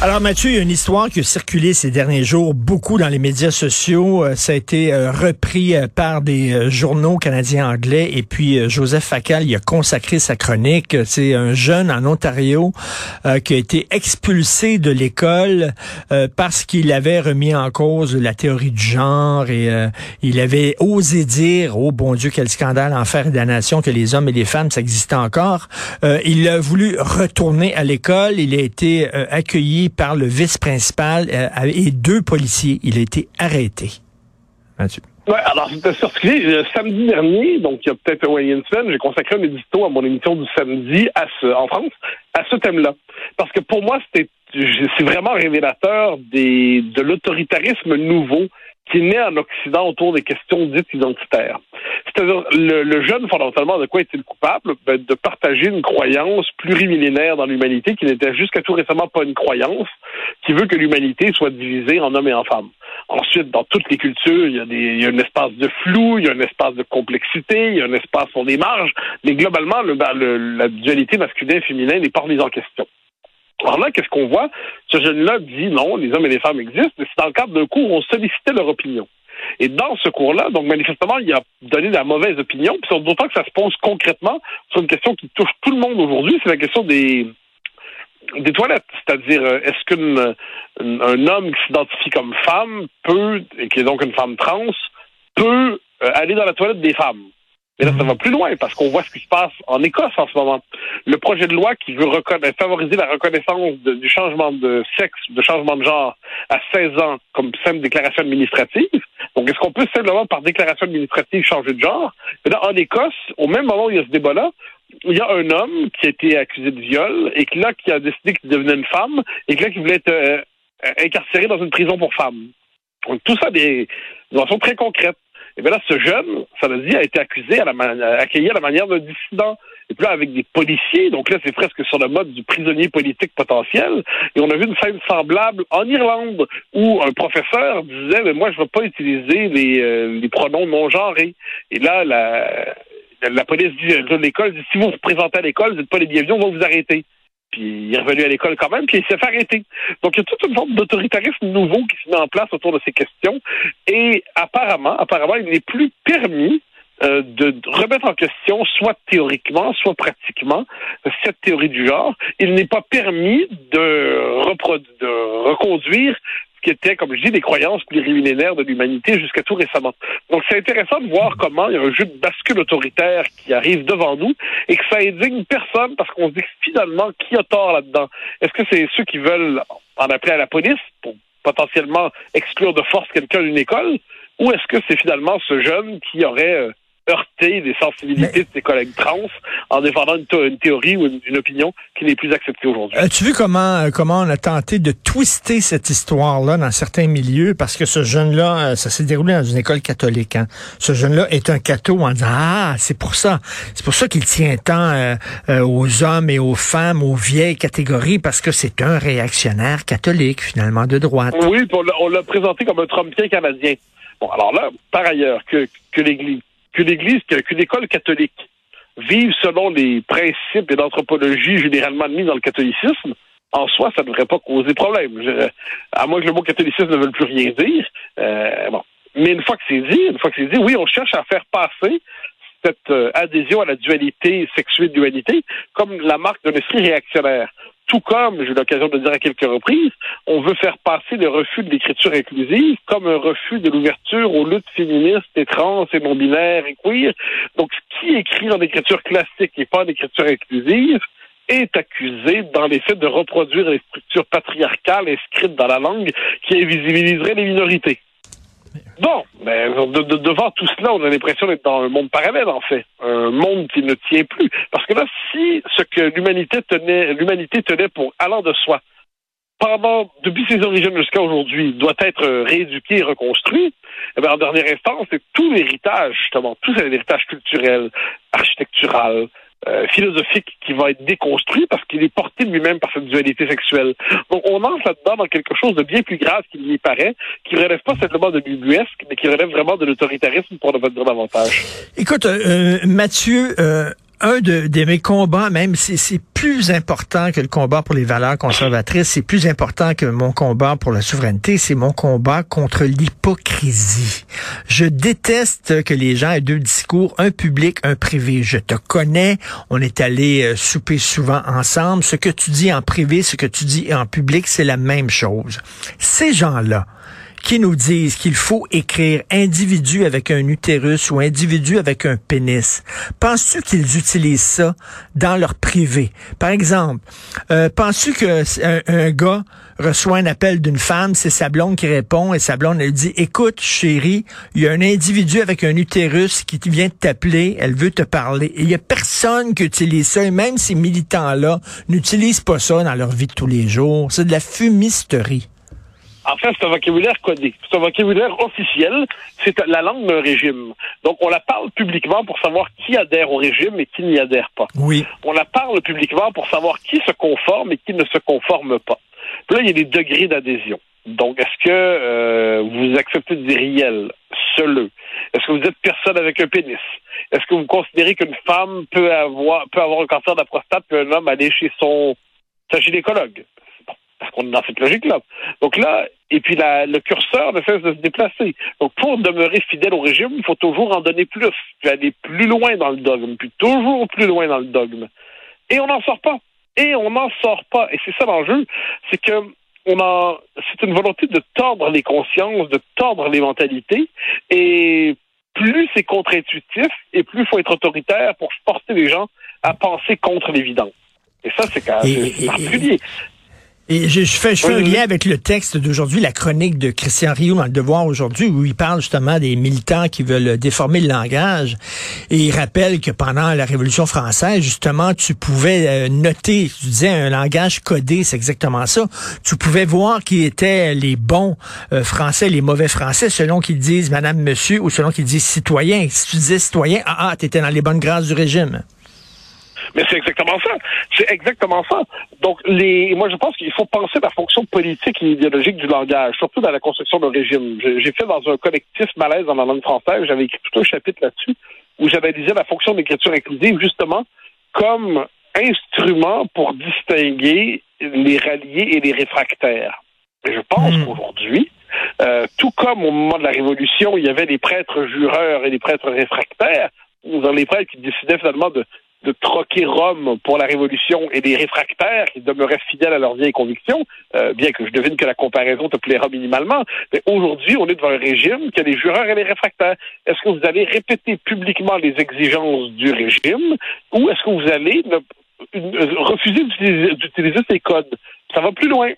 Alors Mathieu, il y a une histoire qui a circulé ces derniers jours beaucoup dans les médias sociaux. Euh, ça a été euh, repris euh, par des journaux canadiens anglais et puis Joseph Facal il a consacré sa chronique. C'est un jeune en Ontario qui a été expulsé de l'école parce qu'il avait remis en cause la théorie du genre et il avait osé dire, oh bon Dieu, quel scandale, enfer et damnation, que les hommes et les femmes, ça existait encore. il a voulu retourner à l'école. Il a été accueilli par le vice-principal euh, et deux policiers. Il a été arrêté. Mathieu. Ouais, alors c'était sorti le samedi dernier, donc il y a peut-être une semaine, j'ai consacré un édito à mon émission du samedi en France à ce thème-là. Parce que pour moi, c'était c'est vraiment révélateur des, de l'autoritarisme nouveau qui naît en Occident autour des questions dites identitaires. C'est-à-dire, le, jeune, fondamentalement, de quoi est-il coupable? Ben, de partager une croyance plurimillénaire dans l'humanité qui n'était jusqu'à tout récemment pas une croyance, qui veut que l'humanité soit divisée en hommes et en femmes. Ensuite, dans toutes les cultures, il y, a des, il y a un espace de flou, il y a un espace de complexité, il y a un espace sur des marges, mais globalement, le, ben, la dualité masculin-féminin n'est pas remise en question. Alors là, qu'est-ce qu'on voit? Ce jeune-là dit non, les hommes et les femmes existent, mais c'est dans le cadre d'un cours où on sollicitait leur opinion. Et dans ce cours-là, donc manifestement, il a donné la mauvaise opinion, puis d'autant que ça se pose concrètement sur une question qui touche tout le monde aujourd'hui, c'est la question des des toilettes. C'est-à-dire, euh, est-ce qu'un homme qui s'identifie comme femme peut, et qui est donc une femme trans, peut euh, aller dans la toilette des femmes? Mais là, ça va plus loin parce qu'on voit ce qui se passe en Écosse en ce moment. Le projet de loi qui veut favoriser la reconnaissance du changement de sexe, de changement de genre à 16 ans comme simple déclaration administrative. Donc, est-ce qu'on peut simplement par déclaration administrative changer de genre? Mais là, en Écosse, au même moment où il y a ce débat-là, il y a un homme qui a été accusé de viol et qui là, qui a décidé qu'il devenait une femme et qui là, qui voulait être euh, incarcéré dans une prison pour femmes. Donc, tout ça des, des très concrètes. Et bien là, ce jeune, ça veut dire, a été accusé, à la accueilli à la manière d'un dissident. Et puis là, avec des policiers, donc là, c'est presque sur le mode du prisonnier politique potentiel. Et on a vu une scène semblable en Irlande, où un professeur disait, mais moi, je ne veux pas utiliser les, euh, les pronoms non genrés. Et là, la, la police dit, de l'école, dit, si vous vous présentez à l'école, vous n'êtes pas les bienvenus, on va vous arrêter. Puis il est revenu à l'école quand même, puis il s'est fait arrêter. Donc il y a toute une forme d'autoritarisme nouveau qui se met en place autour de ces questions. Et apparemment, apparemment, il n'est plus permis euh, de remettre en question, soit théoriquement, soit pratiquement, cette théorie du genre. Il n'est pas permis de, de reconduire qui étaient, comme je dis, des croyances plurimillénaires de l'humanité jusqu'à tout récemment. Donc, c'est intéressant de voir comment il y a un jeu de bascule autoritaire qui arrive devant nous et que ça indigne personne parce qu'on se dit finalement qui a tort là-dedans? Est-ce que c'est ceux qui veulent en appeler à la police pour potentiellement exclure de force quelqu'un d'une école? Ou est-ce que c'est finalement ce jeune qui aurait euh, heurter des sensibilités de ses collègues trans en défendant une, théorie ou une, opinion qui n'est plus acceptée aujourd'hui. As-tu vu comment euh, comment on a tenté de twister cette histoire-là dans certains milieux? Parce que ce jeune-là, euh, ça s'est déroulé dans une école catholique. Hein. Ce jeune-là est un catho en disant ah c'est pour ça, c'est pour ça qu'il tient tant euh, aux hommes et aux femmes, aux vieilles catégories parce que c'est un réactionnaire catholique finalement de droite. Oui, on l'a présenté comme un Trumpien canadien. Bon, alors là, par ailleurs, que, que l'Église que l'Église, qu'une école catholique vive selon les principes et l'anthropologie généralement admis dans le catholicisme, en soi, ça ne devrait pas causer problème. à moins que le mot catholicisme ne veuille plus rien dire. Euh, bon. Mais une fois que c'est dit, une fois que c'est dit, oui, on cherche à faire passer cette euh, adhésion à la dualité sexuelle dualité comme la marque d'un esprit réactionnaire. Tout comme, j'ai eu l'occasion de dire à quelques reprises, on veut faire passer le refus de l'écriture inclusive comme un refus de l'ouverture aux luttes féministes et trans et non-binaires et queer. Donc, qui écrit en écriture classique et pas en écriture inclusive est accusé dans les faits de reproduire les structures patriarcales inscrites dans la langue qui invisibiliseraient les minorités. Bon, mais devant tout cela, on a l'impression d'être dans un monde parallèle, en fait. Un monde qui ne tient plus. Parce que là, si ce que l'humanité tenait, l'humanité tenait pour allant de soi, pendant, depuis ses origines jusqu'à aujourd'hui, doit être rééduqué et reconstruit, eh bien, en dernière instance, c'est tout l'héritage, justement, tout l'héritage culturel, architectural, euh, philosophique qui va être déconstruit parce qu'il est porté lui-même par cette dualité sexuelle. Donc on entre là-dedans dans quelque chose de bien plus grave qu'il n'y paraît, qui relève pas simplement de bubuesque, mais qui relève vraiment de l'autoritarisme pour ne pas dire davantage. Écoute, euh, euh Mathieu, euh, un de, mes combats, même, c'est plus important que le combat pour les valeurs conservatrices, c'est plus important que mon combat pour la souveraineté, c'est mon combat contre l'hypocrisie. Je déteste que les gens aient deux discours, un public, un privé. Je te connais, on est allé euh, souper souvent ensemble. Ce que tu dis en privé, ce que tu dis en public, c'est la même chose. Ces gens-là, qui nous disent qu'il faut écrire individu avec un utérus ou individu avec un pénis. Penses-tu qu'ils utilisent ça dans leur privé? Par exemple, euh, penses-tu que un, gars reçoit un appel d'une femme, c'est sa blonde qui répond et sa blonde elle dit écoute chérie, il y a un individu avec un utérus qui vient t'appeler, elle veut te parler. il y a personne qui utilise ça et même ces militants là n'utilisent pas ça dans leur vie de tous les jours. C'est de la fumisterie. En fait, c'est un vocabulaire codé. C'est un vocabulaire officiel. C'est la langue d'un régime. Donc, on la parle publiquement pour savoir qui adhère au régime et qui n'y adhère pas. Oui. On la parle publiquement pour savoir qui se conforme et qui ne se conforme pas. Puis là, il y a des degrés d'adhésion. Donc, est-ce que euh, vous acceptez des réels, seuleux? Est-ce que vous êtes personne avec un pénis? Est-ce que vous considérez qu'une femme peut avoir peut avoir un cancer de la prostate puis un homme aller chez son sa gynécologue? Dans cette logique-là. Donc là, et puis la, le curseur ne cesse de se déplacer. Donc pour demeurer fidèle au régime, il faut toujours en donner plus, puis aller plus loin dans le dogme, puis toujours plus loin dans le dogme. Et on n'en sort pas. Et on n'en sort pas. Et c'est ça l'enjeu, c'est que on a, c'est une volonté de tordre les consciences, de tordre les mentalités, et plus c'est contre-intuitif, et plus il faut être autoritaire pour forcer les gens à penser contre l'évidence. Et ça, c'est quand même particulier. Et je, fais, je fais un lien avec le texte d'aujourd'hui, la chronique de Christian Rio dans Le Devoir aujourd'hui, où il parle justement des militants qui veulent déformer le langage. Et il rappelle que pendant la Révolution française, justement, tu pouvais euh, noter, tu disais un langage codé, c'est exactement ça. Tu pouvais voir qui étaient les bons euh, français, les mauvais français, selon qu'ils disent madame, monsieur, ou selon qu'ils disent citoyen. Si tu disais citoyen, ah, ah, t'étais dans les bonnes grâces du régime. Mais c'est exactement ça. C'est exactement ça. Donc, les, moi, je pense qu'il faut penser la fonction politique et idéologique du langage, surtout dans la construction d'un régime. J'ai fait dans un collectif malaise dans la langue française, j'avais écrit tout un chapitre là-dessus, où j'analysais la fonction d'écriture inclusive, justement, comme instrument pour distinguer les ralliés et les réfractaires. Et je pense hmm. qu'aujourd'hui, euh, tout comme au moment de la Révolution, il y avait les prêtres jureurs et les prêtres réfractaires, dans les prêtres qui décidaient finalement de, de troquer Rome pour la Révolution et des réfractaires qui demeuraient fidèles à leurs vieilles convictions, euh, bien que je devine que la comparaison te plaira minimalement. Mais aujourd'hui, on est devant un régime qui a les jureurs et les réfractaires. Est-ce que vous allez répéter publiquement les exigences du régime ou est-ce que vous allez refuser d'utiliser ces codes? Ça va plus loin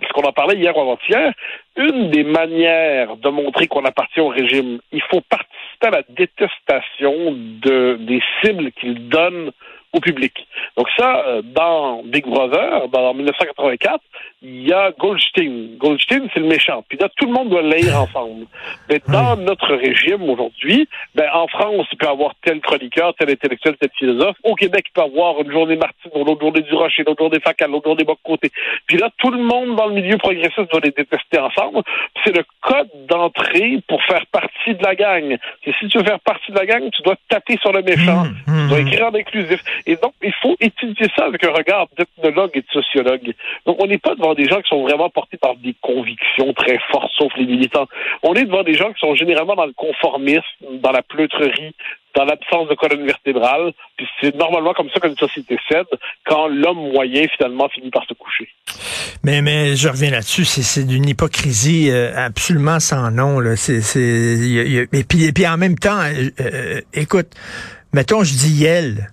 parce qu'on en parlait hier ou avant-hier, une des manières de montrer qu'on appartient au régime, il faut participer à la détestation de, des cibles qu'il donne au public. Donc ça, euh, dans Big Brother, dans 1984, il y a Goldstein. Goldstein, c'est le méchant. Puis là, tout le monde doit lire ensemble. Mais dans notre régime aujourd'hui, ben, en France, il peut y avoir tel chroniqueur, tel intellectuel, tel philosophe. Au Québec, il peut y avoir une journée Martine, l'autre journée du Rocher, l'autre journée Facal, l'autre journée Boc-Côté. Puis là, tout le monde dans le milieu progressiste doit les détester ensemble. C'est le code d'entrée pour faire partie de la gang. Et si tu veux faire partie de la gang, tu dois taper sur le méchant. Mmh, mmh, tu dois écrire en inclusif. Et donc, il faut étudier ça avec un regard d'ethnologue et de sociologue. Donc, on n'est pas devant des gens qui sont vraiment portés par des convictions très fortes, sauf les militants. On est devant des gens qui sont généralement dans le conformisme, dans la pleutrerie, dans l'absence de colonne vertébrale. Puis c'est normalement comme ça qu'une société cède quand l'homme moyen finalement finit par se coucher. Mais mais je reviens là-dessus, c'est c'est d'une hypocrisie euh, absolument sans nom là. C'est c'est y a- y a- et puis et puis en même temps, euh, euh, écoute, mettons je dis Yel,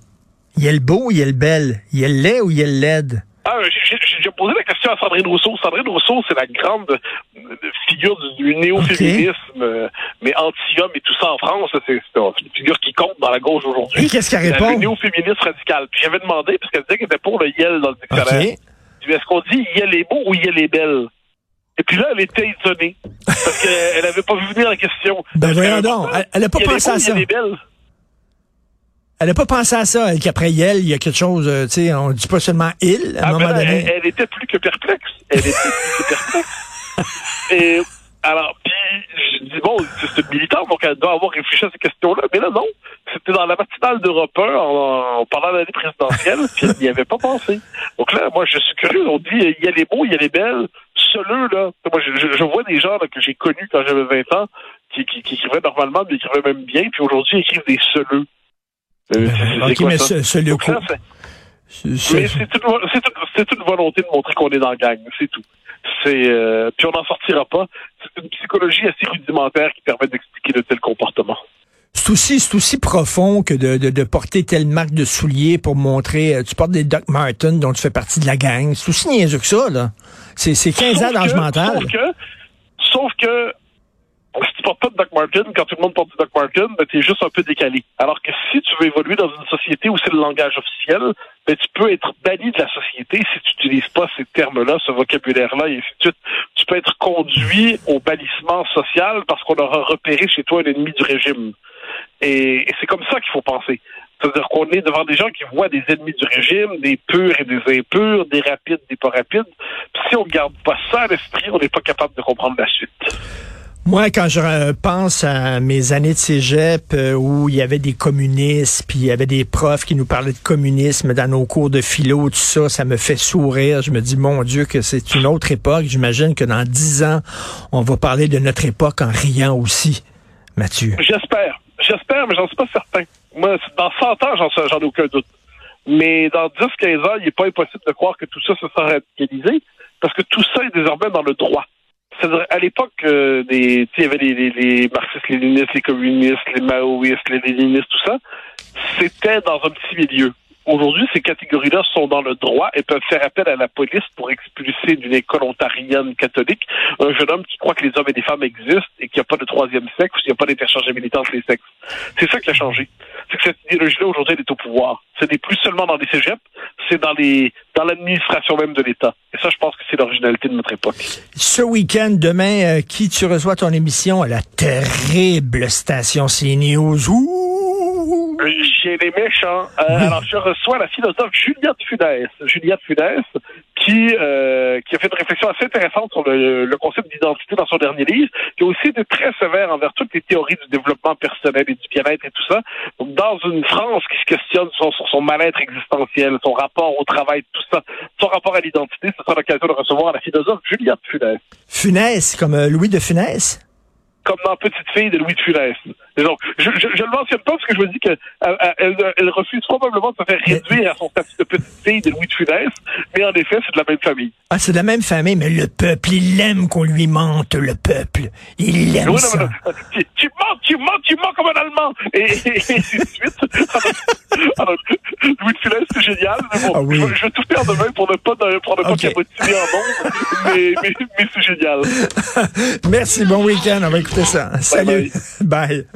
Yel beau, Yel belle, Yel laid ou Yel laide? Ah, j'ai- j'ai posé la question à Sandrine Rousseau. Sandrine Rousseau, c'est la grande euh, figure du, néo-féminisme, euh, mais anti-homme et tout ça en France. C'est une figure qui compte dans la gauche aujourd'hui. Qu'est-ce qu'elle Elle est répond? néo-féministe radical. Puis j'avais demandé, parce qu'elle disait qu'elle était pour le Yel dans le dictionnaire. Est-ce qu'on dit Yel est beau ou Yel est belle? Et puis là, elle était étonnée. Parce qu'elle n'avait pas vu venir la question. Ben voyons donc, elle- elle a pas est pensé à ça. Yel est belle? Elle n'a pas pensé à ça, elle, qu'après Yel, il y a quelque chose, euh, tu sais, on dit pas seulement il à un Ah, moment ben là, donné. elle, elle était plus que perplexe. Elle était plus que perplexe. Et alors, puis je dis bon, c'est une militante, donc elle doit avoir réfléchi à ces questions-là. Mais là, non. C'était dans la matinale d'Europe 1 en, en- pendant l'année présidentielle, puis elle n'y avait pas pensé. Donc là, moi, je suis curieux. On dit il y a les beaux, il y a les belles. Seuleux, là. Moi, je, je- vois des gens là, que j'ai connus quand j'avais 20 ans qui, qui, qui écrivaient normalement, mais qui écrivaient même bien, puis aujourd'hui, ils écrivent des seuleux. OK, quoi mais ça? ce, ce Donc ça, c'est- mais c'est c'est une volonté de montrer qu'on est dans la gang, c'est tout. C'est euh, puis on n'en sortira pas. C'est une psychologie assez rudimentaire qui permet d'expliquer de tels comportements. C'est aussi, c'est aussi profond que de, de, de porter telle marque de souliers pour montrer, euh, tu portes des Doc Martens dont tu fais partie de la gang. C'est aussi niaiseux que ça, là. C'est, c'est 15 ans Sauf d'âge que- mental. Sauf que, sauf que pas de Doc Martin, quand tout le monde porte du Doc Martin, ben, tu es juste un peu décalé. Alors que si tu veux évoluer dans une société où c'est le langage officiel, ben, tu peux être banni de la société si tu n'utilises pas ces termes-là, ce vocabulaire-là, et ainsi de suite. Tu peux être conduit au bannissement social parce qu'on aura repéré chez toi un ennemi du régime. Et, c'est comme ça qu'il faut penser. C'est-à-dire qu'on est devant des gens qui voient des ennemis du régime, des purs et des impurs, des rapides, des pas rapides. Si on ne garde pas ça à l'esprit, on n'est pas capable de comprendre la suite. Moi, quand je pense à mes années de cégep euh, où il y avait des communistes, puis il y avait des profs qui nous parlaient de communisme dans nos cours de philo, tout ça, ça me fait sourire. Je me dis, mon Dieu, que c'est une autre époque. J'imagine que dans dix ans, on va parler de notre époque en riant aussi, Mathieu. J'espère. J'espère, mais j'en suis pas certain. Moi, dans 100 ans, j'en ai aucun doute. Mais dans 10-15 ans, il n'est pas impossible de croire que tout ça se sera radicalisé, parce que tout ça est désormais dans le droit. C'est-à-dire, à l'époque, euh, des, il y avait les, les, les marxistes-léninistes, les communistes, les maoïstes, les léninistes, tout ça. C'était dans un petit milieu. Aujourd'hui, ces catégories-là sont dans le droit et peuvent faire appel à la police pour expulser d'une école ontarienne catholique un jeune homme qui croit que les hommes et les femmes existent et qu'il n'y a pas de troisième sexe, qu'il n'y a pas d'interchangeabilité entre les sexes. C'est ça qui a changé. C'est que cette idéologie-là, aujourd'hui, elle est au pouvoir. Ce n'est plus seulement dans les cégeps, c'est dans les dans l'administration même de l'État. Et ça, je pense que c'est l'originalité de notre époque. Ce week-end, demain, euh, qui tu reçois ton émission? À la terrible station CNews? Ouh! Chez les méchants. Euh, alors, je reçois la philosophe Juliette Funès. Juliette Funès, qui, euh, qui a fait une réflexion assez intéressante sur le, le concept d'identité dans son dernier livre, qui a aussi été très sévère envers toutes les théories du développement personnel et du bien-être et tout ça. Donc, dans une France qui se questionne sur, sur son mal-être existentiel, son rapport au travail, tout ça, son rapport à l'identité, ce sera l'occasion de recevoir la philosophe Juliette Funès. Funès, comme euh, Louis de Funès? comme dans Petite fille de Louis de Funès. Et donc, je, je, je le mentionne pas parce que je me dis qu'elle elle, elle refuse probablement de se faire réduire à son statut de petite fille de Louis de Funès, mais en effet, c'est de la même famille. Ah, c'est de la même famille, mais le peuple, il aime qu'on lui mente, le peuple. Il aime non, ça. non, non. Tu, tu mens, tu ments, tu mens comme un Allemand. Et, et, suite. Alors, Louis de Funès, c'est génial. Mais bon, Ah oui. je, vais- je vais tout faire demain pour ne pas, pour ne pas Ok. cabotiner en nombre, mais, mais, mais c'est génial. Merci, bon week-end. On va écouter ça. Salut. Bye.